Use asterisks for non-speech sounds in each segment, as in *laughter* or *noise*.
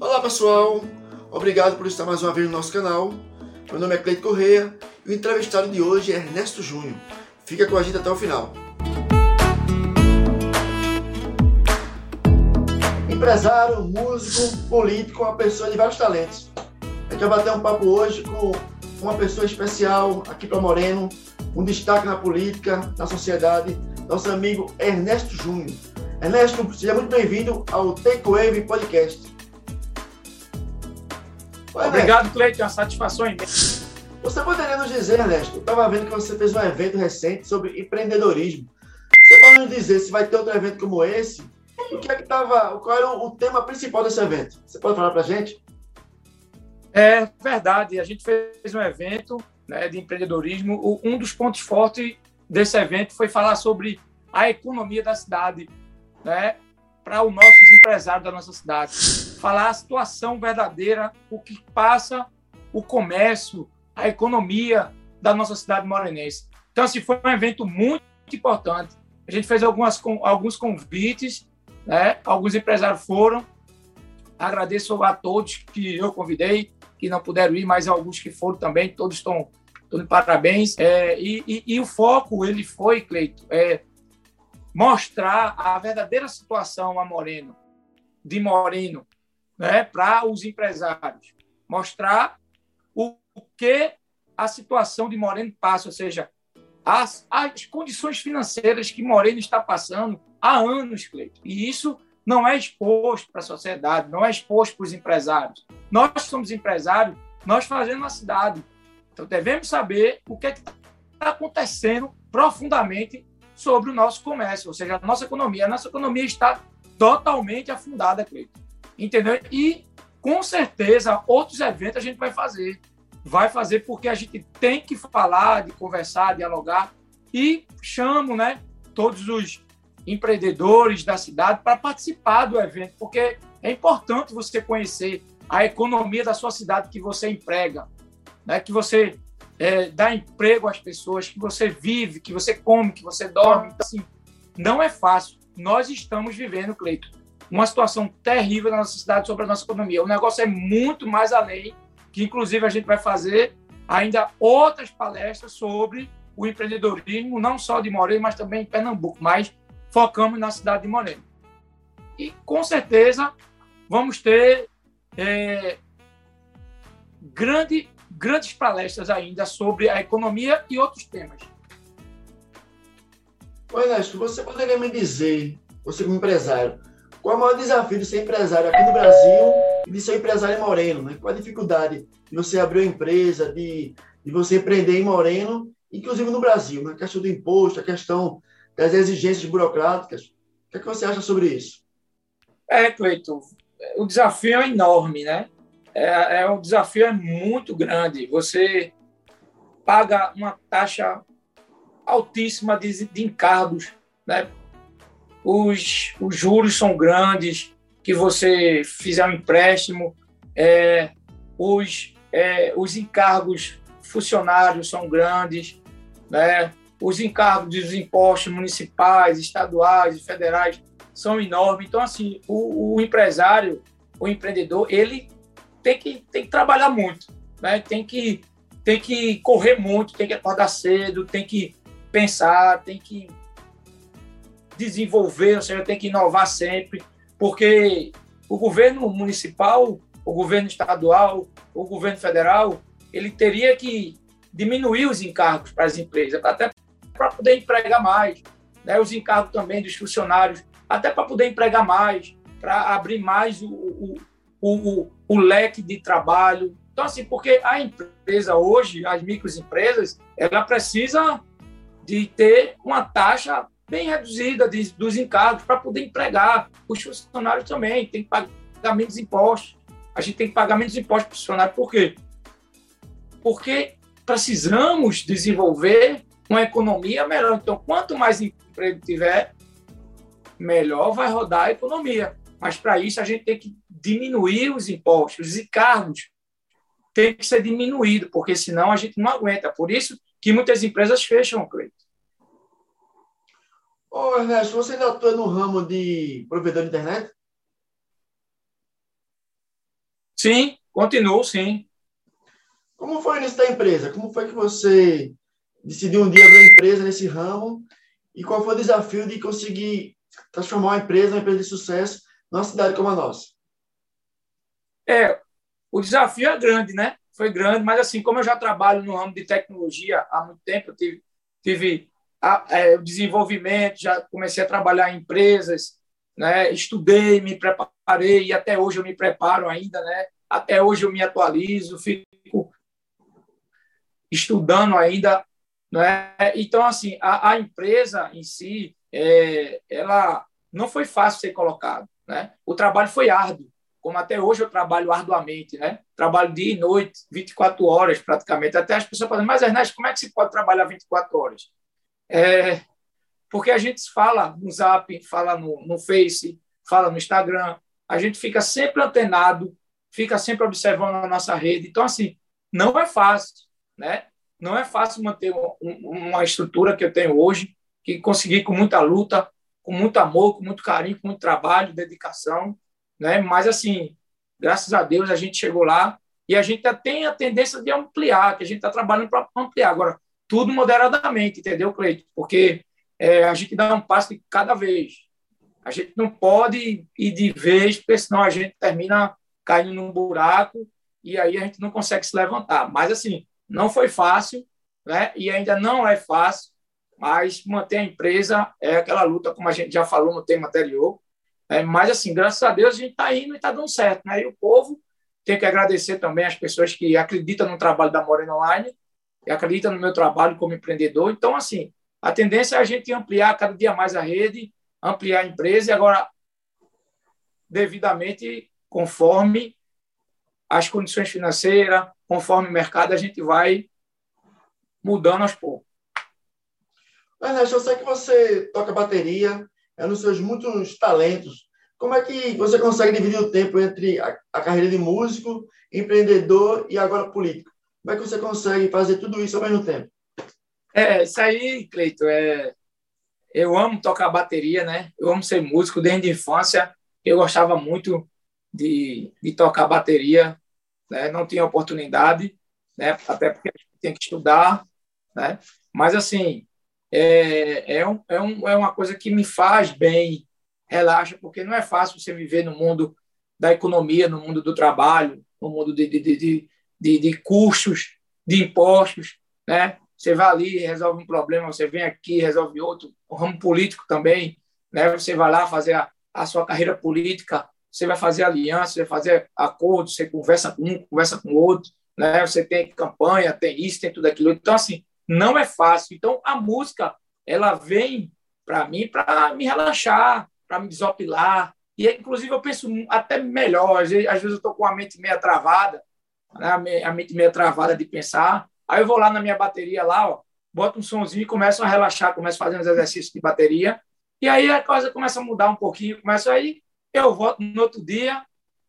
Olá pessoal, obrigado por estar mais uma vez no nosso canal. Meu nome é Cleito Correia e o entrevistado de hoje é Ernesto Júnior. Fica com a gente até o final. Empresário, músico, político, uma pessoa de vários talentos. A gente vai bater um papo hoje com uma pessoa especial aqui para Moreno, um destaque na política, na sociedade, nosso amigo Ernesto Júnior. Ernesto, seja muito bem-vindo ao Take Wave Podcast. Obrigado, Cleiton. É uma satisfação imensa. Você poderia nos dizer, Ernesto, eu estava vendo que você fez um evento recente sobre empreendedorismo. Você pode nos dizer se vai ter outro evento como esse? O que é que tava, qual era o tema principal desse evento? Você pode falar para a gente? É verdade. A gente fez um evento né, de empreendedorismo. Um dos pontos fortes desse evento foi falar sobre a economia da cidade, né, para os nossos empresários da nossa cidade. Falar a situação verdadeira, o que passa o comércio, a economia da nossa cidade morenense. Então, assim, foi um evento muito importante. A gente fez algumas, alguns convites, né? alguns empresários foram. Agradeço a todos que eu convidei, que não puderam ir, mas alguns que foram também, todos estão, de parabéns. É, e, e, e, o foco, ele foi, Cleito, é, mostrar a verdadeira situação a Moreno, de Moreno, né, para os empresários. Mostrar o, que a situação de Moreno passa, ou seja, as, as condições financeiras que Moreno está passando há anos, Cleito. E isso não é exposto para a sociedade, não é exposto para os empresários. Nós somos empresários, nós fazemos a cidade. Então devemos saber o que é está acontecendo profundamente sobre o nosso comércio, ou seja, a nossa economia. A nossa economia está totalmente afundada, Cleiton. Entendeu? E, com certeza, outros eventos a gente vai fazer. Vai fazer porque a gente tem que falar, de conversar, dialogar. E chamo né, todos os empreendedores da cidade para participar do evento, porque é importante você conhecer a economia da sua cidade que você emprega, né? que você é, dá emprego às pessoas, que você vive, que você come, que você dorme. Então, assim, não é fácil. Nós estamos vivendo, Cleito, uma situação terrível na nossa cidade sobre a nossa economia. O negócio é muito mais além, que inclusive a gente vai fazer ainda outras palestras sobre o empreendedorismo, não só de Moreno, mas também em Pernambuco. Mas focamos na cidade de Moreno. E com certeza vamos ter é, grande, grandes palestras ainda sobre a economia e outros temas. Ernesto, você poderia me dizer, você como empresário, qual é o maior desafio de ser empresário aqui no Brasil e de ser empresário em Moreno? Né? Qual a dificuldade de você abrir uma empresa, de, de você empreender em Moreno, inclusive no Brasil? Né? A questão do imposto, a questão das exigências burocráticas. O que, é que você acha sobre isso? É, Cleiton, o desafio é enorme, né? É, é, o desafio é muito grande. Você paga uma taxa altíssima de, de encargos, né? Os, os juros são grandes, que você fizer um empréstimo, é, os, é, os encargos funcionários são grandes, né? os encargos dos impostos municipais, estaduais e federais são enormes. Então, assim, o, o, empresário, o empreendedor, ele tem que, tem que trabalhar muito, né? tem, que, tem que correr muito, tem que acordar cedo, tem que pensar, tem que desenvolver, ou seja, tem que inovar sempre, porque o governo municipal, o governo estadual, o governo federal, ele teria que diminuir os encargos para as empresas, até para poder empregar mais, né? os encargos também dos funcionários, até para poder empregar mais, para abrir mais o, o, o, o, leque de trabalho. Então, assim, porque a empresa hoje, as microempresas, ela precisa de ter uma taxa bem reduzida de, dos encargos para poder empregar. Os funcionários também têm que pagar menos impostos. A gente tem que pagar menos impostos para os funcionários. Por quê? Porque precisamos desenvolver uma economia melhor. Então, quanto mais emprego tiver, melhor vai rodar a economia. Mas para isso a gente tem que diminuir os impostos, os encargos tem que ser diminuído, porque senão a gente não aguenta. Por isso que muitas empresas fecham, Cleiton. Ô, Ernesto, você ainda atua no ramo de provedor de internet? Sim, continuo, sim. Como foi o início da empresa? Como foi que você decidiu um dia abrir uma empresa nesse ramo? E qual foi o desafio de conseguir transformar uma empresa, uma empresa de sucesso, numa cidade como a nossa? É, o desafio é grande, né? Foi grande, mas assim, como eu já trabalho no ramo de tecnologia há muito tempo, eu tive, tive a, é, o desenvolvimento, já comecei a trabalhar em empresas, né? Estudei, me preparei e até hoje eu me preparo ainda, né? Até hoje eu me atualizo, fico estudando ainda, né? Então assim, a, a empresa em si, é, ela não foi fácil ser colocado, né? O trabalho foi árduo, como até hoje eu trabalho arduamente, né? Trabalho dia e noite, 24 horas praticamente. Até as pessoas falam, mas Ernesto, como é que se pode trabalhar 24 horas? É, porque a gente fala no Zap, fala no, no Face, fala no Instagram, a gente fica sempre antenado, fica sempre observando a nossa rede. Então, assim, não é fácil, né? Não é fácil manter uma estrutura que eu tenho hoje, que consegui com muita luta, com muito amor, com muito carinho, com muito trabalho, dedicação, né? Mas, assim, graças a Deus a gente chegou lá e a gente tem a tendência de ampliar, que a gente está trabalhando para ampliar. Agora, tudo moderadamente, entendeu, Cleito? Porque é, a gente dá um passo de cada vez. A gente não pode ir de vez, porque senão a gente termina caindo num buraco e aí a gente não consegue se levantar. Mas, assim, não foi fácil, né? e ainda não é fácil, mas manter a empresa é aquela luta, como a gente já falou no tema anterior. É, mas, assim, graças a Deus, a gente está indo e está dando certo. Né? E o povo tem que agradecer também as pessoas que acreditam no trabalho da Morena Online e acredita no meu trabalho como empreendedor. Então, assim, a tendência é a gente ampliar cada dia mais a rede, ampliar a empresa e agora, devidamente, conforme as condições financeiras, conforme o mercado, a gente vai mudando aos poucos. Ernesto, eu sei que você toca bateria, é um dos seus muitos talentos. Como é que você consegue dividir o tempo entre a, a carreira de músico, empreendedor e agora político? Como é que você consegue fazer tudo isso ao mesmo tempo? É, isso aí, Cleito, é... eu amo tocar bateria, né? Eu amo ser músico desde a infância. Eu gostava muito de, de tocar bateria, né? Não tinha oportunidade, né? Até porque tem que estudar, né? Mas, assim, é, é, um, é, um, é uma coisa que me faz bem, relaxa, porque não é fácil você viver no mundo da economia, no mundo do trabalho, no mundo de, de, de, de, de custos, de impostos, né? Você vai ali, resolve um problema, você vem aqui, resolve outro. O ramo político também, né? Você vai lá fazer a, a sua carreira política, você vai fazer aliança, você vai fazer acordo, você conversa com um, conversa com outro, né? Você tem campanha, tem isso, tem tudo aquilo. Então, assim, não é fácil. Então, a música, ela vem para mim para me relaxar, para me desopilar. E, inclusive, eu penso até melhor. Às vezes, eu estou com a mente meio travada, a mente meio travada de pensar. Aí eu vou lá na minha bateria lá, ó, boto um sonzinho e começo a relaxar, começo a fazer uns exercícios de bateria. E aí a coisa começa a mudar um pouquinho, começa aí, eu volto no outro dia,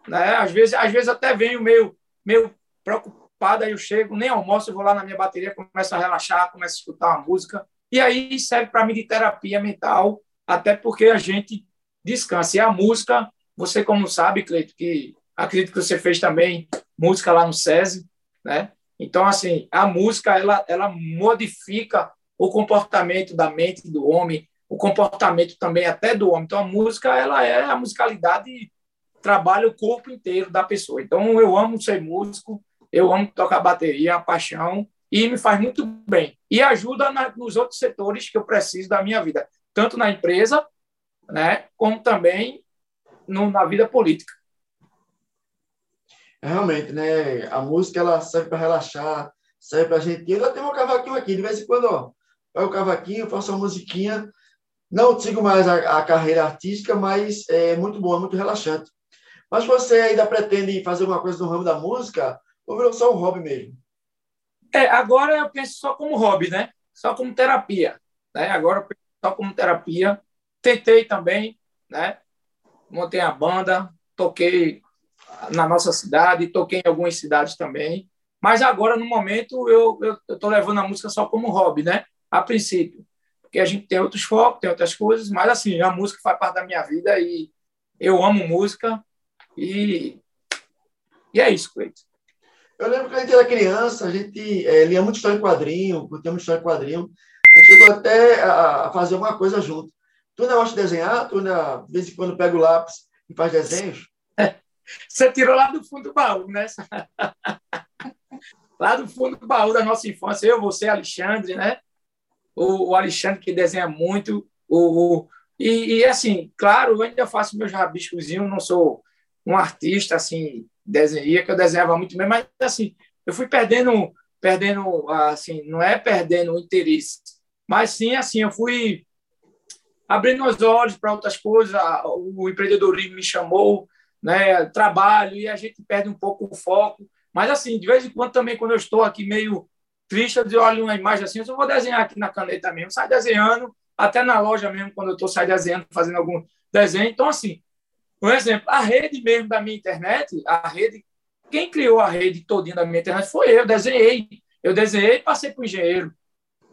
né? Às vezes, às vezes até venho meio, meio preocupado, aí eu chego, nem almoço, eu vou lá na minha bateria, começo a relaxar, começo a escutar uma música. E aí serve para mim de terapia mental, até porque a gente descansa. E a música, você como sabe, Cleito, que acredito que você fez também música lá no SESI, né? Então, assim, a música, ela, ela modifica o comportamento da mente do homem, o comportamento também até do homem. Então, a música, ela é a musicalidade trabalha o corpo inteiro da pessoa. Então, eu amo ser músico, eu amo tocar bateria, a paixão, e me faz muito bem. E ajuda na, nos outros setores que eu preciso da minha vida, tanto na empresa, né, como também no, na vida política. Realmente, né? A música ela serve para relaxar, serve para a gente. Eu tenho um cavaquinho aqui, de vez em quando, ó, pego o cavaquinho, faço uma musiquinha. Não sigo mais a, a, carreira artística, mas é muito boa, muito relaxante. Mas você ainda pretende fazer alguma coisa no ramo da música ou virou só um hobby mesmo? É, agora eu penso só como hobby, né? Só como terapia. Né? Agora eu penso só como terapia. Tentei também, né? Montei a banda, toquei na nossa cidade, toquei em algumas cidades também. Mas agora, no momento, eu estou levando a música só como hobby, né? A princípio. Porque a gente tem outros focos, tem outras coisas, mas assim, a música faz parte da minha vida e eu amo música e E é isso, Cleiton. Eu lembro que a gente era criança, a gente é, lia muito história em quadrinho, curtia muito história em quadrinho. A gente chegou até a fazer uma coisa junto. Tu ainda gosta de desenhar? Tu ainda, de vez em quando, pega o lápis e faz desenhos? Você tirou lá do fundo do baú, né? *laughs* lá do fundo do baú da nossa infância. Eu, você, Alexandre, né? O, o Alexandre que desenha muito. O, o e, e, assim, claro, eu ainda faço meus rabiscozinhos, não sou um artista, assim, desenhia, que eu desenhava muito bem, mas, assim, eu fui perdendo, perdendo, assim, não é perdendo o interesse, mas sim, assim, eu fui abrindo os olhos para outras coisas, o empreendedorismo me chamou, né, trabalho, e a gente perde um pouco o foco, mas, assim, de vez em quando também, quando eu estou aqui meio triste, eu olho uma imagem assim, eu só vou desenhar aqui na caneta mesmo, sai desenhando, até na loja mesmo, quando eu estou saindo desenhando, fazendo algum desenho. Então, assim, um exemplo, a rede mesmo da minha internet, a rede, quem criou a rede todinha da minha internet foi eu, desenhei. Eu desenhei e passei para o engenheiro.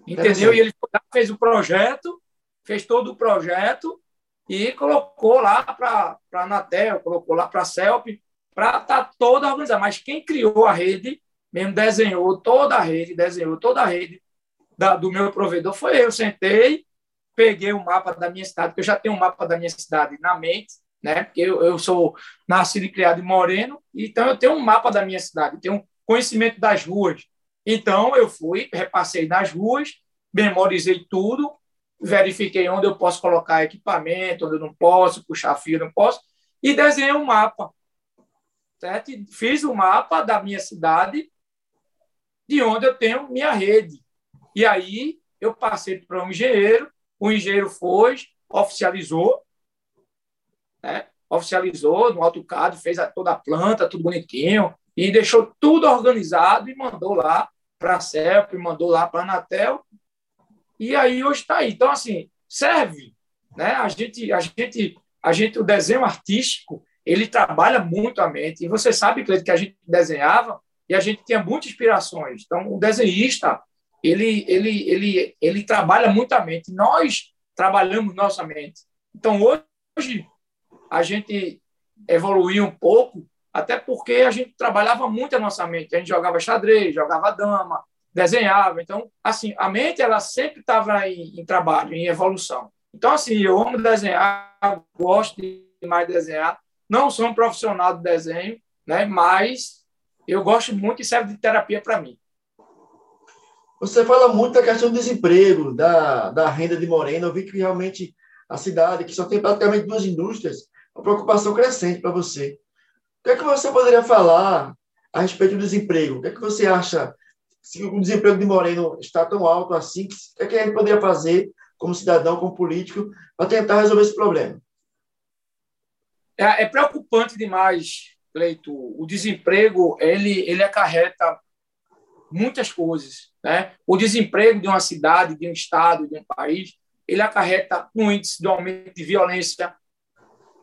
Entendeu? E ele fez o projeto, fez todo o projeto e colocou lá para a Anatel, colocou lá para a CELP, para estar tá toda organizada. Mas quem criou a rede, mesmo desenhou toda a rede, desenhou toda a rede da, do meu provedor, foi eu. Sentei, peguei o mapa da minha cidade, porque eu já tenho um mapa da minha cidade na mente, né? Porque eu, eu sou nascido e criado em Moreno, então eu tenho um mapa da minha cidade, tenho conhecimento das ruas. Então eu fui, repassei nas ruas, memorizei tudo, verifiquei onde eu posso colocar equipamento, onde eu não posso, puxar fio, não posso, e desenhei um mapa. Certo? Fiz o um mapa da minha cidade, de onde eu tenho minha rede. E aí eu passei para um engenheiro, o engenheiro foi, oficializou, né? oficializou no AutoCAD, fez toda a planta, tudo bonitinho, e deixou tudo organizado e mandou lá para a CELP, mandou lá para a Anatel, e aí hoje está aí. Então, assim, serve. Né? A, gente, a, gente, a gente, o desenho artístico, ele trabalha muito a mente. E você sabe, Cleiton, que a gente desenhava e a gente tinha muitas inspirações. Então, o desenhista, ele, ele, ele, ele trabalha muito a mente. Nós trabalhamos nossa mente. Então, hoje, a gente evoluiu um pouco, até porque a gente trabalhava muito a nossa mente. A gente jogava xadrez, jogava dama, desenhava. Então, assim, a mente ela sempre estava em, em, trabalho, em evolução. Então, assim, eu amo desenhar, gosto demais de desenhar. Não sou um profissional de desenho, né? Mas eu gosto muito e serve de terapia para mim. Você fala muito da questão do desemprego, da, da renda de Morena. Eu vi que realmente a cidade, que só tem praticamente duas indústrias, uma preocupação crescente para você. O que é que você poderia falar a respeito do desemprego? O que é que você acha se o desemprego de Moreno está tão alto assim? O que é a gente poderia fazer como cidadão, como político, para tentar resolver esse problema? É, é preocupante demais, Cleito. O desemprego ele, ele acarreta muitas coisas. Né? O desemprego de uma cidade, de um estado, de um país, ele acarreta no índice de aumento de violência,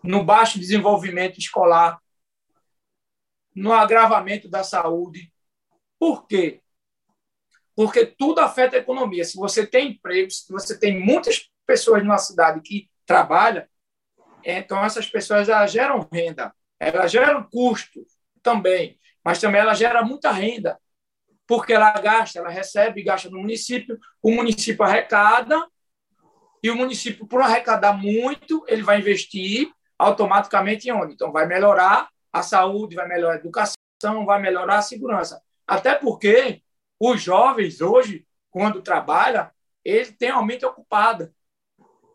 no baixo desenvolvimento escolar, no agravamento da saúde. Por quê? Porque tudo afeta a economia. Se você tem emprego, se você tem muitas pessoas numa cidade que trabalham, então essas pessoas elas geram renda, elas geram custos também, mas também ela gera muita renda porque ela gasta, ela recebe, gasta no município, o município arrecada, e o município, por arrecadar muito, ele vai investir automaticamente em onde? Então, vai melhorar a saúde, vai melhorar a educação, vai melhorar a segurança. Até porque os jovens, hoje, quando trabalham, ele tem a mente ocupada,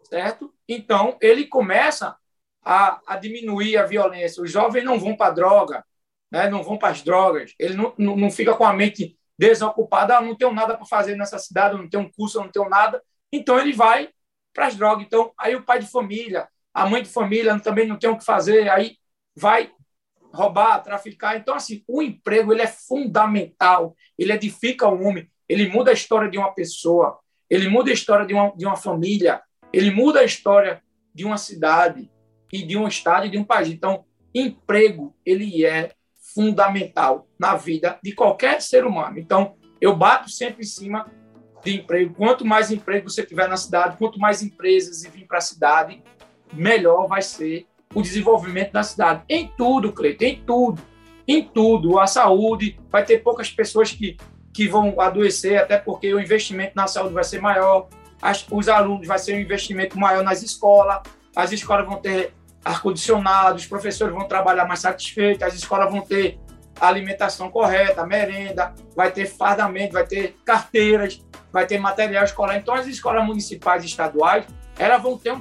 certo? Então, ele começa a, a diminuir a violência. Os jovens não vão para droga, né? não vão para as drogas, ele não, não, não fica com a mente desocupada, ah, não tenho nada para fazer nessa cidade, não tenho um curso, não tenho nada, então ele vai para as drogas. Então, aí o pai de família, a mãe de família também não tem o que fazer, aí vai roubar, traficar. Então, assim, o emprego ele é fundamental, ele edifica o homem, ele muda a história de uma pessoa, ele muda a história de uma, de uma família, ele muda a história de uma cidade e de um estado e de um país. Então, emprego, ele é fundamental na vida de qualquer ser humano. Então, eu bato sempre em cima de emprego. Quanto mais emprego você tiver na cidade, quanto mais empresas vir para a cidade, melhor vai ser o desenvolvimento da cidade. Em tudo, Cleiton, em tudo. em tudo. A saúde, vai ter poucas pessoas que, que vão adoecer, até porque o investimento na saúde vai ser maior. As, os alunos vai ser um investimento maior nas escolas. As escolas vão ter ar-condicionado, os professores vão trabalhar mais satisfeitos, as escolas vão ter alimentação correta, merenda, vai ter fardamento, vai ter carteiras, vai ter material escolar. Então, as escolas municipais e estaduais, elas vão ter um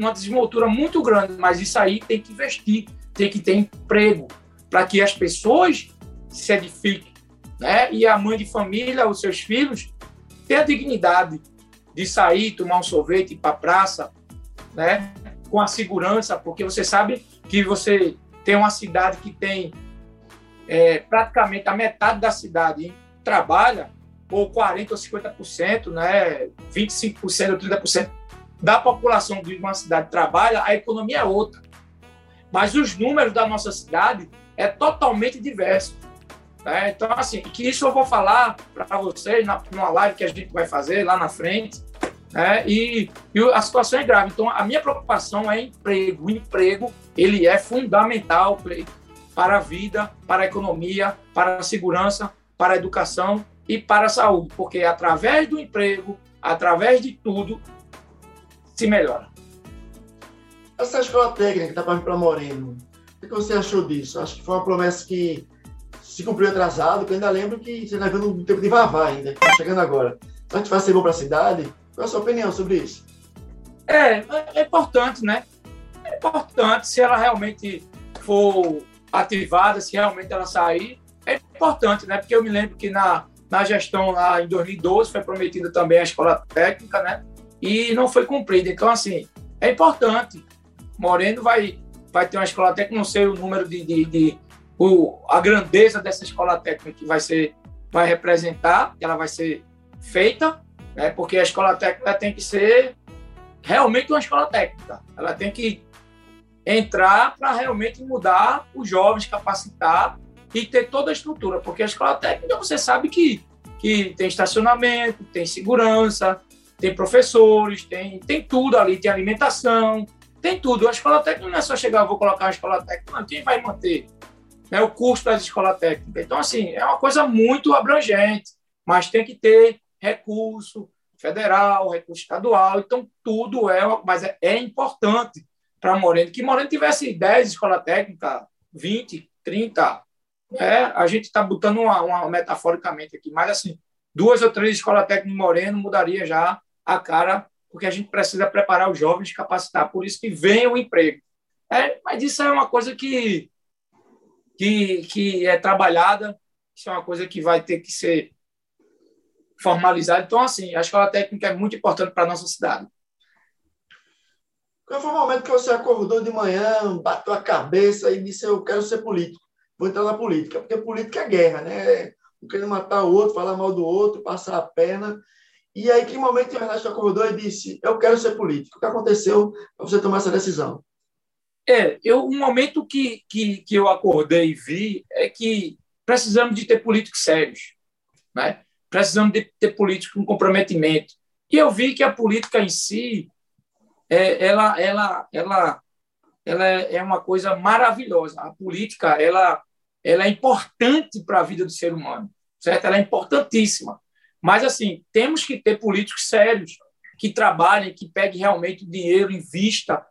uma desenvoltura muito grande, mas isso aí tem que investir, tem que ter emprego, para que as pessoas se edifiquem, né? E a mãe de família, os seus filhos, tenham a dignidade de sair, tomar um sorvete, ir para a praça, né? Com a segurança, porque você sabe que você tem uma cidade que tem é, praticamente a metade da cidade hein, trabalha, ou 40% ou 50%, né, 25% ou 30% da população de uma cidade trabalha, a economia é outra. Mas os números da nossa cidade é totalmente diverso. Né? Então, assim, que isso eu vou falar para vocês na, numa live que a gente vai fazer lá na frente. Né? E, e, a situação é grave. Então, a minha preocupação é emprego. O emprego ele é fundamental para a vida, para a economia, para a segurança, para a educação e para a saúde, porque através do emprego, através de tudo, se melhora. Essa escola técnica que está para Moreno, o que você achou disso? Acho que foi uma promessa que se cumpriu atrasado, que eu ainda lembro que você está vendo um tempo de vavá ainda, que está chegando agora. Então, que vai ser bom para a cidade? Qual é a sua opinião sobre isso? É, é importante, né? É importante se ela realmente for ativada, se realmente ela sair, é importante, né? Porque eu me lembro que na, na gestão lá em 2012 foi prometida também a escola técnica, né? E não foi cumprida. Então, assim, é importante. Moreno vai, vai ter uma escola técnica, não sei o número de, de, de o, a grandeza dessa escola técnica que vai ser, vai representar, que ela vai ser feita, né? Porque a escola técnica tem que ser realmente uma escola técnica. Ela tem que entrar para realmente mudar os jovens, capacitar e ter toda a estrutura, porque a escola técnica você sabe que, que tem estacionamento, tem segurança, tem professores, tem, tem tudo ali, tem alimentação, tem tudo. A escola técnica não é só chegar, vou colocar uma escola técnica, não, quem vai manter né, o custo das escolas técnicas? Então, assim, é uma coisa muito abrangente, mas tem que ter recurso federal, recurso estadual, então tudo é, mas é, é importante para Moreno, que Moreno tivesse 10 escola técnica, 20, 30, é, a gente está botando uma, uma, metaforicamente aqui, mas assim, duas ou três escolas técnicas Moreno mudaria já a cara, porque a gente precisa preparar os jovens, capacitar, por isso que vem o emprego. É, mas isso é uma coisa que, que, que é trabalhada, isso é uma coisa que vai ter que ser formalizada. Então, assim, a escola técnica é muito importante para a nossa cidade. Qual foi o momento que você acordou de manhã, bateu a cabeça e disse: Eu quero ser político, vou entrar na política? Porque política é guerra, né? Um querendo matar o outro, falar mal do outro, passar a perna. E aí, que momento o Ernesto acordou e disse: Eu quero ser político? O que aconteceu para você tomar essa decisão? É, eu, um momento que, que, que eu acordei e vi é que precisamos de ter políticos sérios, né? precisamos de ter políticos com comprometimento. E eu vi que a política em si é, ela, ela, ela, ela é uma coisa maravilhosa. A política ela, ela é importante para a vida do ser humano, certo? Ela é importantíssima. Mas, assim, temos que ter políticos sérios que trabalhem, que peguem realmente dinheiro, invista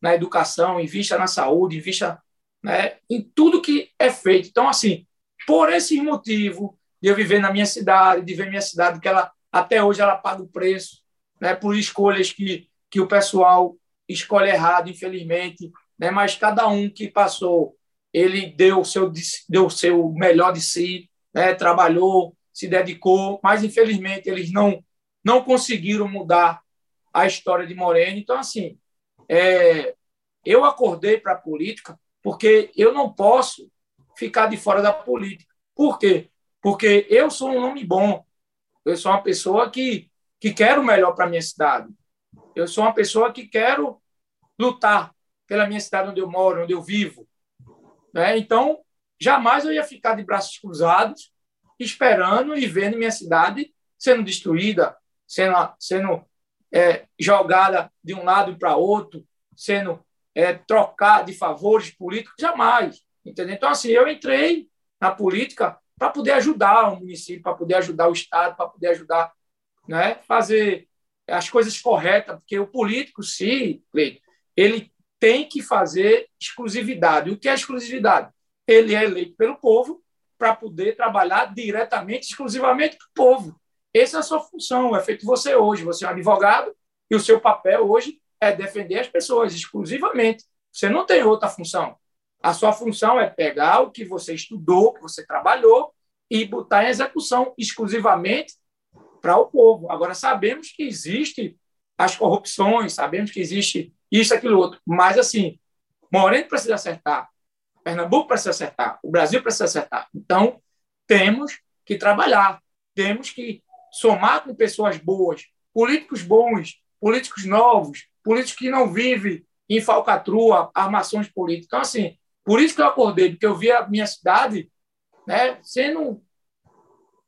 na educação, invista na saúde, invista né, em tudo que é feito. Então, assim, por esse motivo de eu viver na minha cidade, de ver minha cidade, que ela até hoje ela paga o preço, né, por escolhas que que o pessoal escolhe errado, infelizmente, né? mas cada um que passou, ele deu o seu, deu seu melhor de si, né? trabalhou, se dedicou, mas infelizmente eles não, não conseguiram mudar a história de Moreno. Então, assim, é, eu acordei para a política porque eu não posso ficar de fora da política. Por quê? Porque eu sou um nome bom, eu sou uma pessoa que, que quer o melhor para a minha cidade. Eu sou uma pessoa que quero lutar pela minha cidade onde eu moro, onde eu vivo. Né? Então, jamais eu ia ficar de braços cruzados, esperando e vendo minha cidade sendo destruída, sendo, sendo é, jogada de um lado para outro, sendo é, trocada de favores políticos, jamais. Entendeu? Então, assim, eu entrei na política para poder ajudar o município, para poder ajudar o Estado, para poder ajudar, né, fazer as coisas corretas, porque o político, sim, ele tem que fazer exclusividade. O que é exclusividade? Ele é eleito pelo povo para poder trabalhar diretamente, exclusivamente para o povo. Essa é a sua função, é feito você hoje. Você é um advogado e o seu papel hoje é defender as pessoas exclusivamente. Você não tem outra função. A sua função é pegar o que você estudou, que você trabalhou e botar em execução exclusivamente para o povo. Agora, sabemos que existe as corrupções, sabemos que existe isso, aquilo, outro. Mas, assim, Moreno precisa acertar, Pernambuco precisa acertar, o Brasil precisa acertar. Então, temos que trabalhar, temos que somar com pessoas boas, políticos bons, políticos novos, políticos que não vivem em falcatrua, armações políticas. Então, assim, por isso que eu acordei, porque eu vi a minha cidade né, sendo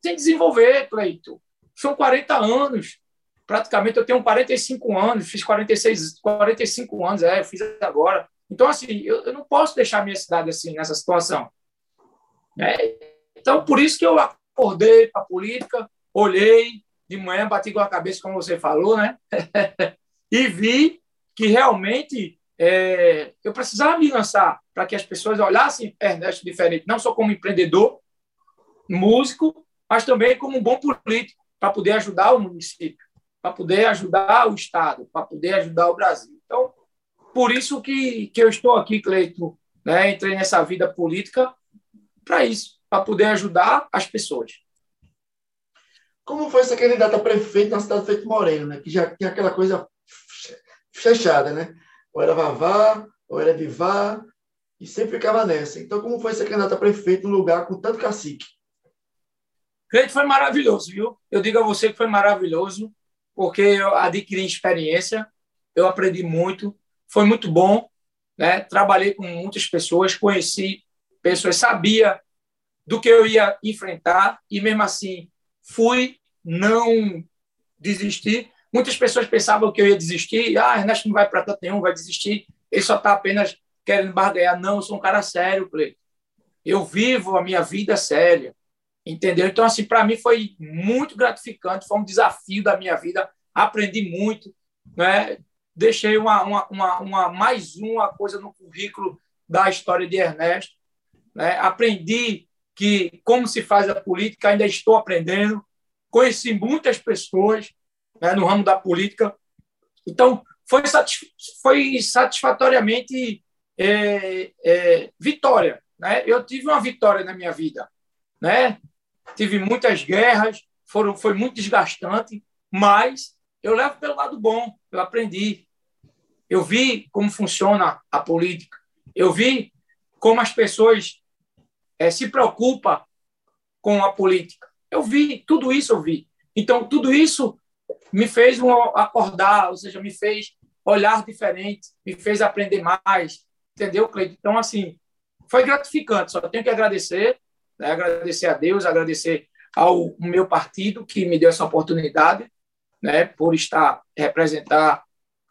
sem desenvolver, Cleito. São 40 anos. Praticamente eu tenho 45 anos, fiz 46, 45 anos, é, eu fiz agora. Então, assim, eu, eu não posso deixar minha cidade assim, nessa situação. É, então, por isso que eu acordei para a política, olhei de manhã, bati com a cabeça, como você falou, né? *laughs* e vi que realmente é, eu precisava me lançar para que as pessoas olhassem Ernesto diferente, não só como empreendedor, músico, mas também como um bom político, para poder ajudar o município, para poder ajudar o Estado, para poder ajudar o Brasil. Então, por isso que, que eu estou aqui, Cleito, né? entrei nessa vida política para isso, para poder ajudar as pessoas. Como foi ser candidato a prefeito na cidade de Feito Moreno, né? que já tinha aquela coisa fechada, né? ou era Vavá, ou era Vivá, e sempre ficava nessa. Então, como foi ser candidato a prefeito num lugar com tanto cacique? Creio foi maravilhoso, viu? Eu digo a você que foi maravilhoso, porque eu adquiri experiência, eu aprendi muito, foi muito bom, né? Trabalhei com muitas pessoas, conheci pessoas, sabia do que eu ia enfrentar e mesmo assim fui, não desisti, Muitas pessoas pensavam que eu ia desistir. Ah, Ernesto não vai para tanto nenhum, vai desistir. Ele só está apenas querendo barganhar. Não, eu sou um cara sério, Cleiton. Eu vivo a minha vida séria. Entendeu? Então, assim, para mim foi muito gratificante, foi um desafio da minha vida. Aprendi muito, né? Deixei uma, uma, uma, uma mais uma coisa no currículo da história de Ernesto. Né? Aprendi que como se faz a política, ainda estou aprendendo. Conheci muitas pessoas, né, no ramo da política. Então, foi, satisf foi satisfatoriamente é, é, vitória. Né? Eu tive uma vitória na minha vida. Né? Tive muitas guerras, foram, foi muito desgastante, mas eu levo pelo lado bom, eu aprendi. Eu vi como funciona a política. Eu vi como as pessoas é, se preocupam com a política. Eu vi, tudo isso eu vi. Então, tudo isso me fez acordar, ou seja, me fez olhar diferente, me fez aprender mais, entendeu, Cleiton? Então, assim, foi gratificante, só tenho que agradecer, né? agradecer a Deus, agradecer ao meu partido que me deu essa oportunidade, né, por estar representar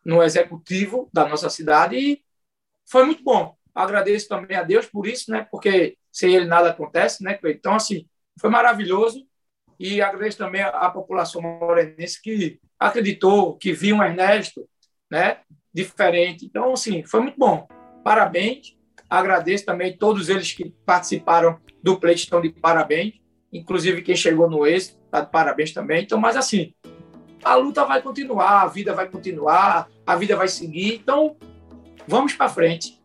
no executivo da nossa cidade e foi muito bom. Agradeço também a Deus por isso, né, porque sem ele nada acontece, né? Então, assim, foi maravilhoso e agradeço também à população morenense que acreditou, que viu um Ernesto né, diferente. Então, assim, foi muito bom. Parabéns. Agradeço também todos eles que participaram do pleito, estão de parabéns. Inclusive quem chegou no êxito, está de parabéns também. Então, mas assim, a luta vai continuar, a vida vai continuar, a vida vai seguir. Então, vamos para frente.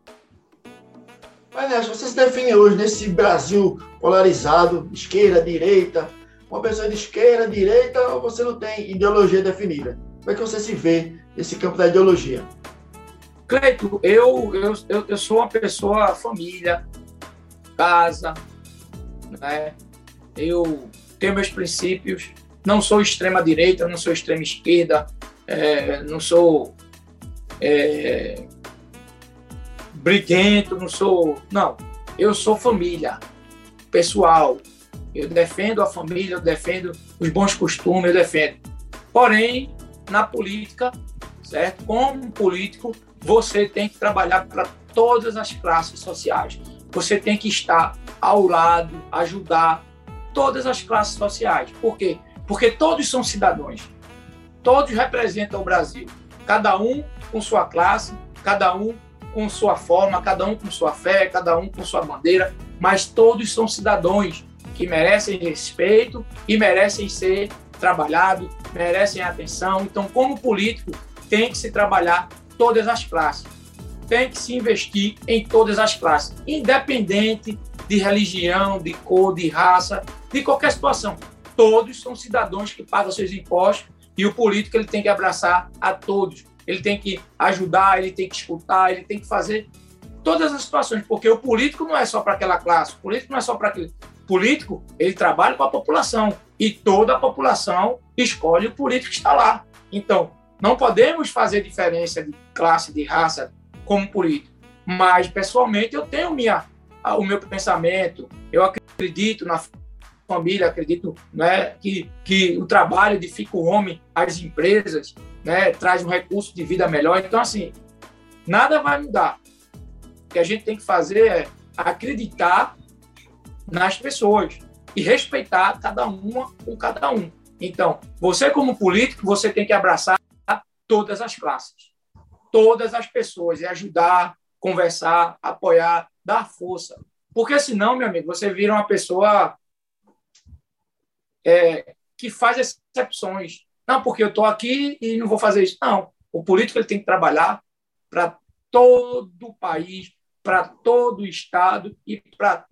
Mas, você se define hoje nesse Brasil polarizado, esquerda, direita, uma pessoa de esquerda, direita, ou você não tem ideologia definida? Como é que você se vê nesse campo da ideologia? Cleito, eu, eu, eu, eu sou uma pessoa família, casa, né? eu tenho meus princípios, não sou extrema direita, não sou extrema esquerda, é, não sou é, briguento, não sou. Não, eu sou família, pessoal, eu defendo a família, eu defendo os bons costumes, eu defendo. Porém, na política, certo? Como político, você tem que trabalhar para todas as classes sociais, você tem que estar ao lado, ajudar todas as classes sociais. Por quê? Porque todos são cidadãos. Todos representam o Brasil. Cada um com sua classe, cada um com sua forma, cada um com sua fé, cada um com sua bandeira, mas todos são cidadãos que merecem respeito e merecem ser trabalhados, merecem atenção. Então, como político, tem que se trabalhar todas as classes. Tem que se investir em todas as classes, independente de religião, de cor, de raça, de qualquer situação. Todos são cidadãos que pagam seus impostos e o político ele tem que abraçar a todos. Ele tem que ajudar, ele tem que escutar, ele tem que fazer todas as situações, porque o político não é só para aquela classe, o político não é só para aquele político, ele trabalha com a população e toda a população escolhe o político que está lá. Então, não podemos fazer diferença de classe, de raça como político. Mas, pessoalmente, eu tenho minha, o meu pensamento, eu acredito na família, acredito né, que, que o trabalho edifica o homem, as empresas, né, traz um recurso de vida melhor. Então, assim, nada vai mudar. O que a gente tem que fazer é acreditar nas pessoas e respeitar cada uma com cada um. Então, você como político, você tem que abraçar todas as classes, todas as pessoas e ajudar, conversar, apoiar, dar força. Porque senão, meu amigo, você vira uma pessoa é, que faz exceções. Não, porque eu estou aqui e não vou fazer isso. Não. O político ele tem que trabalhar para todo o país, para todo o estado e para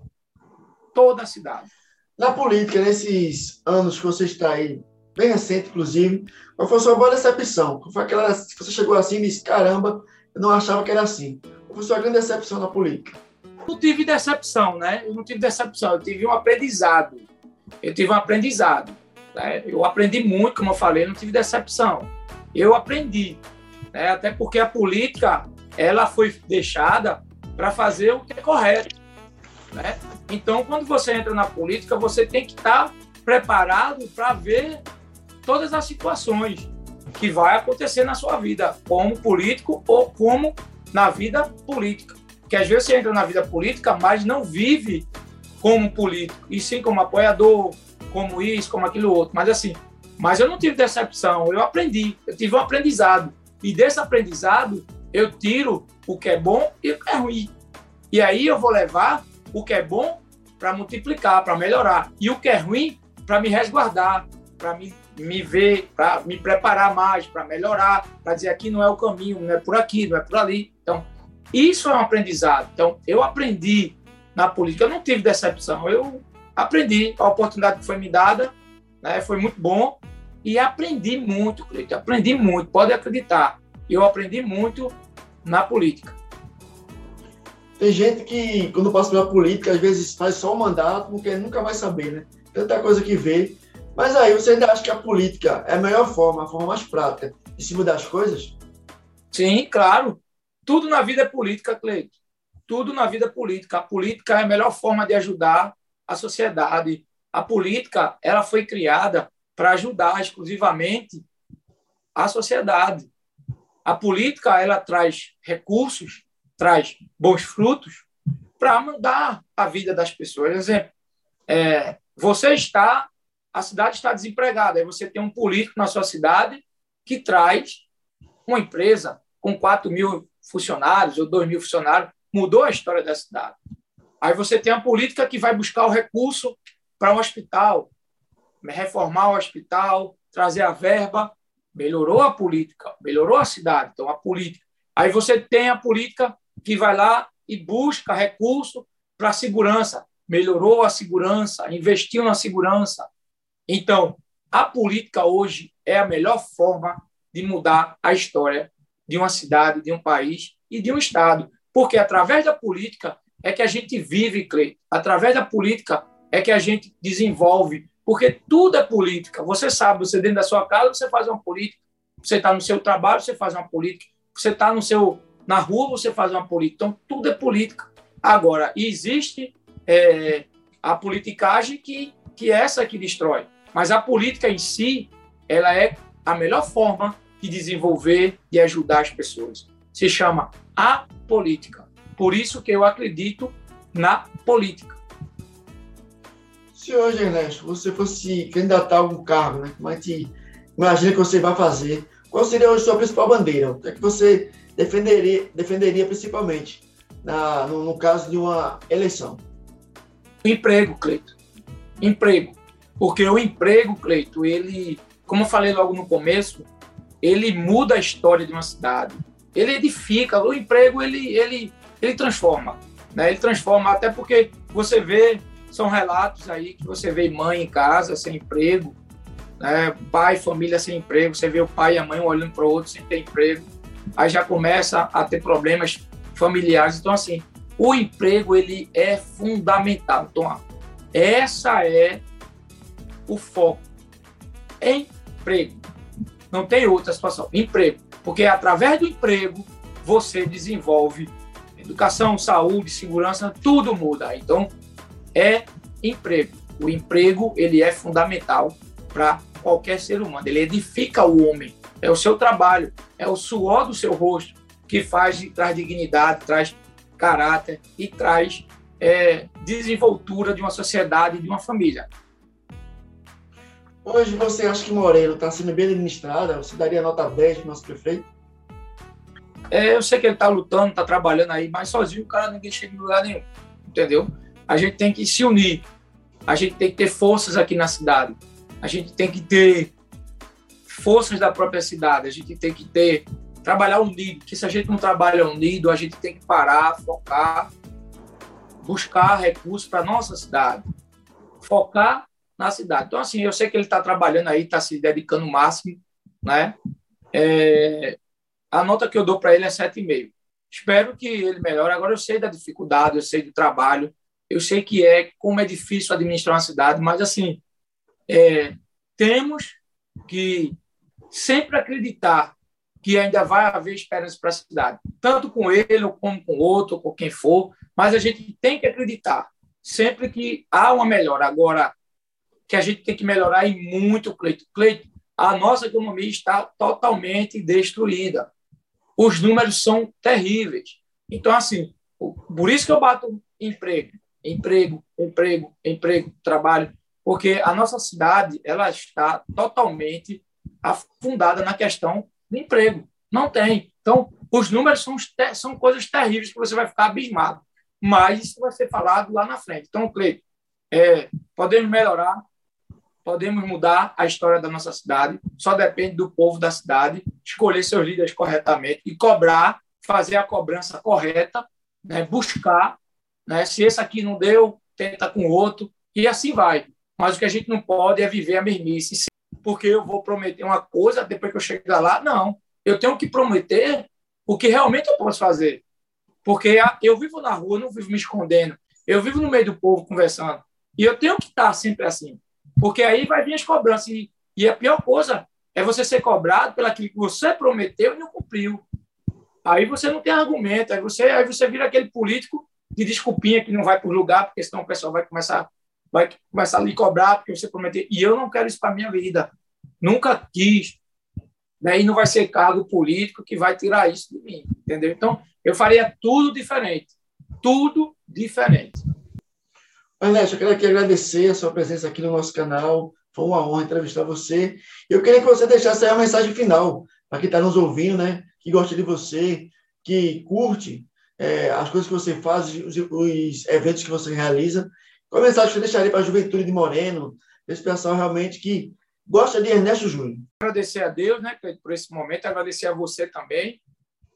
toda a cidade. Na política, nesses anos que você está aí, bem recente, inclusive, qual foi a sua boa decepção? Qual foi aquela que você chegou assim e disse, caramba, eu não achava que era assim. Qual foi a sua grande decepção na política? Eu não tive decepção, né? Eu não tive decepção, eu tive um aprendizado. Eu tive um aprendizado. Né? Eu aprendi muito, como eu falei, não tive decepção. Eu aprendi, né? até porque a política ela foi deixada para fazer o que é correto. Né? Então, quando você entra na política, você tem que estar tá preparado para ver todas as situações que vai acontecer na sua vida, como político ou como na vida política. Porque às vezes você entra na vida política, mas não vive como político, e sim como apoiador, como isso, como aquilo outro. Mas assim, mas eu não tive decepção, eu aprendi, eu tive um aprendizado. E desse aprendizado, eu tiro o que é bom e o que é ruim. E aí eu vou levar o que é bom para multiplicar, para melhorar. E o que é ruim, para me resguardar, para me, me ver, para me preparar mais, para melhorar, para dizer aqui não é o caminho, não é por aqui, não é por ali. Então, isso é um aprendizado. Então, eu aprendi na política, eu não tive decepção, eu aprendi, a oportunidade que foi me dada, né, foi muito bom e aprendi muito, Cleiton, aprendi muito, pode acreditar. Eu aprendi muito na política. Tem gente que, quando passa pela política, às vezes faz só um mandato, porque nunca vai saber, né? Tanta coisa que vê. Mas aí, você ainda acha que a política é a melhor forma, a forma mais prática de se mudar as coisas? Sim, claro. Tudo na vida é política, Cleito. Tudo na vida política. A política é a melhor forma de ajudar a sociedade. A política, ela foi criada para ajudar exclusivamente a sociedade. A política, ela traz recursos traz bons frutos para mudar a vida das pessoas. Exemplo, é, você está, a cidade está desempregada, aí você tem um político na sua cidade que traz uma empresa com 4 mil funcionários ou 2 mil funcionários, mudou a história da cidade. Aí você tem a política que vai buscar o recurso para um hospital, reformar o hospital, trazer a verba, melhorou a política, melhorou a cidade. Então, a política. Aí você tem a política que vai lá e busca recurso para a segurança, melhorou a segurança, investiu na segurança. Então, a política hoje é a melhor forma de mudar a história de uma cidade, de um país e de um estado, porque através da política é que a gente vive, Cleiton. Através da política é que a gente desenvolve, porque tudo é política. Você sabe, você dentro da sua casa, você faz uma política. Você está no seu trabalho, você faz uma política. Você está no seu na rua você faz uma política. Então, tudo é política. Agora, existe é, a politicagem que, que é essa que destrói. Mas a política em si, ela é a melhor forma de desenvolver, e ajudar as pessoas. Se chama a política. Por isso que eu acredito na política. Se hoje, Ernesto, você fosse candidatar a algum cargo, né? A gente imagina que você vai fazer, qual seria a sua principal bandeira? O que é que você defenderia, defenderia principalmente na, no, no caso de uma eleição? Emprego, Cleito. Emprego. Porque o emprego, Cleito, ele, como eu falei logo no começo, ele muda a história de uma cidade. Ele edifica. O emprego, ele, ele, ele transforma. Né? Ele transforma, até porque você vê, são relatos aí que você vê mãe em casa sem emprego, né? pai, família sem emprego, você vê o pai e a mãe olhando para o outro sem ter emprego, aí já começa a ter problemas familiares. Então, assim, o emprego ele é fundamental. Então, essa é o foco. Emprego. Não tem outra situação. Emprego. Porque através do emprego você desenvolve educação, saúde, segurança, tudo muda. Então, é emprego. O emprego ele é fundamental para qualquer ser humano. Ele edifica o homem. É o seu trabalho, é o suor do seu rosto que faz traz dignidade, traz caráter e traz é, desenvoltura de uma sociedade, de uma família. Hoje você acha que Moreira está sendo bem administrada? Você daria nota 10 para o nosso prefeito? É, eu sei que ele está lutando, está trabalhando aí, mas sozinho o cara ninguém chega em lugar nenhum, entendeu? A gente tem que se unir, a gente tem que ter forças aqui na cidade, a gente tem que ter forças da própria cidade, a gente tem que ter trabalhar unido, que se a gente não trabalha unido, a gente tem que parar, focar, buscar recursos para nossa cidade, focar na cidade. Então, assim, eu sei que ele está trabalhando aí, está se dedicando o máximo, né? É, a nota que eu dou para ele é 7,5. Espero que ele melhore. Agora, eu sei da dificuldade, eu sei do trabalho, eu sei que é, como é difícil administrar uma cidade, mas, assim, é, temos que sempre acreditar que ainda vai haver esperança para a cidade, tanto com ele, como com outro, com quem for, mas a gente tem que acreditar sempre que há uma melhora. Agora, que a gente tem que melhorar e muito, Cleito. Cleito, a nossa economia está totalmente destruída. Os números são terríveis. Então, assim, por isso que eu bato emprego, emprego, emprego, emprego, trabalho, porque a nossa cidade ela está totalmente afundada na questão do emprego. Não tem. Então, os números são, são coisas terríveis que você vai ficar abismado. Mas isso vai ser falado lá na frente. Então, Cleito, é, podemos melhorar, podemos mudar a história da nossa cidade, só depende do povo da cidade escolher seus líderes corretamente e cobrar, fazer a cobrança correta, né, buscar, né, se esse aqui não deu, tenta com outro, e assim vai. Mas o que a gente não pode é viver a mesmice, porque eu vou prometer uma coisa, depois que eu chegar lá, não. Eu tenho que prometer o que realmente eu posso fazer. Porque eu vivo na rua, não vivo me escondendo. Eu vivo no meio do povo conversando. E eu tenho que estar sempre assim. Porque aí vai vir as cobranças. E, e a pior coisa é você ser cobrado pelo que você prometeu e não cumpriu. Aí você não tem argumento. Aí você, aí você vira aquele político de desculpinha que não vai por lugar, porque senão o pessoal vai começar, vai começar a lhe cobrar porque você prometeu. E eu não quero isso para minha vida. Nunca quis. Daí não vai ser cargo político que vai tirar isso de mim. Entendeu? Então, eu faria tudo diferente. Tudo diferente. Ernesto, eu quero aqui agradecer a sua presença aqui no nosso canal. Foi uma honra entrevistar você. Eu queria que você deixasse aí a mensagem final para quem está nos ouvindo, né? Que gosta de você, que curte é, as coisas que você faz, os, os, eventos que você realiza. Qual a mensagem que você deixaria para a juventude de Moreno, esse pessoal realmente que gosta de Ernesto Júnior? Agradecer a Deus, né, por esse momento, agradecer a você também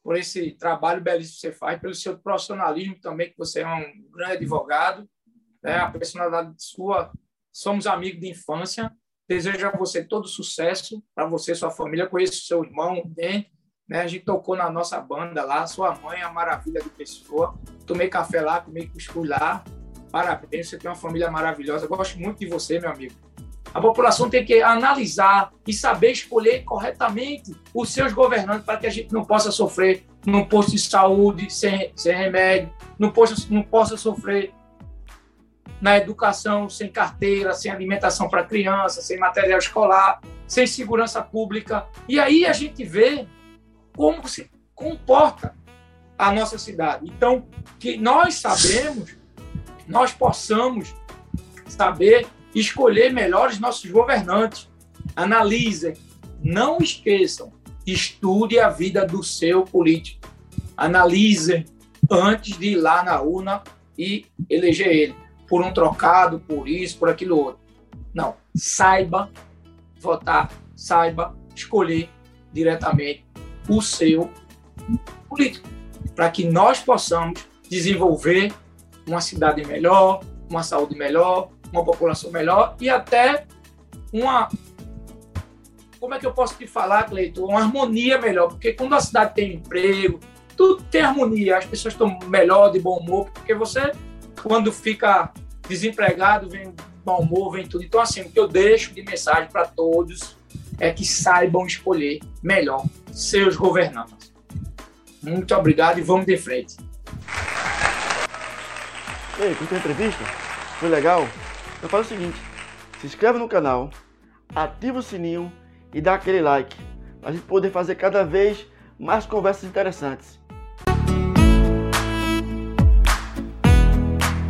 por esse trabalho belíssimo que você faz, pelo seu profissionalismo também, que você é um grande advogado né? a personalidade sua, somos amigos de infância. Desejo a você todo sucesso, para você sua família. Conheço seu irmão bem, né? A gente tocou na nossa banda lá, sua mãe é uma maravilha de pessoa. Tomei café lá, comi cuscuz lá. Parabéns, você tem uma família maravilhosa. Gosto muito de você, meu amigo. A população tem que analisar e saber escolher corretamente os seus governantes para que a gente não possa sofrer num posto de saúde sem, sem remédio, não possa, não possa sofrer na educação sem carteira, sem alimentação para criança, sem material escolar, sem segurança pública. E aí a gente vê como se comporta a nossa cidade. Então, que nós sabemos nós possamos saber escolher melhor os nossos governantes. Analisem, não esqueçam, estude a vida do seu político. Analisem antes de ir lá na urna e eleger ele por um trocado, por isso, por aquilo outro. Não, saiba votar, saiba escolher diretamente o seu político, para que nós possamos desenvolver uma cidade melhor, uma saúde melhor, uma população melhor e até uma. Como é que eu posso te falar, Cleiton? Uma harmonia melhor, porque quando a cidade tem emprego, tudo tem harmonia, as pessoas estão melhor, de bom humor, porque você, quando fica desempregado, vem bom humor, vem tudo. Então, assim, o que eu deixo de mensagem para todos é que saibam escolher melhor seus governantes. Muito obrigado e vamos de frente. E aí, curtiu a entrevista? Foi legal? Então faz o seguinte, se inscreve no canal, ativa o sininho e dá aquele like, para a gente poder fazer cada vez mais conversas interessantes.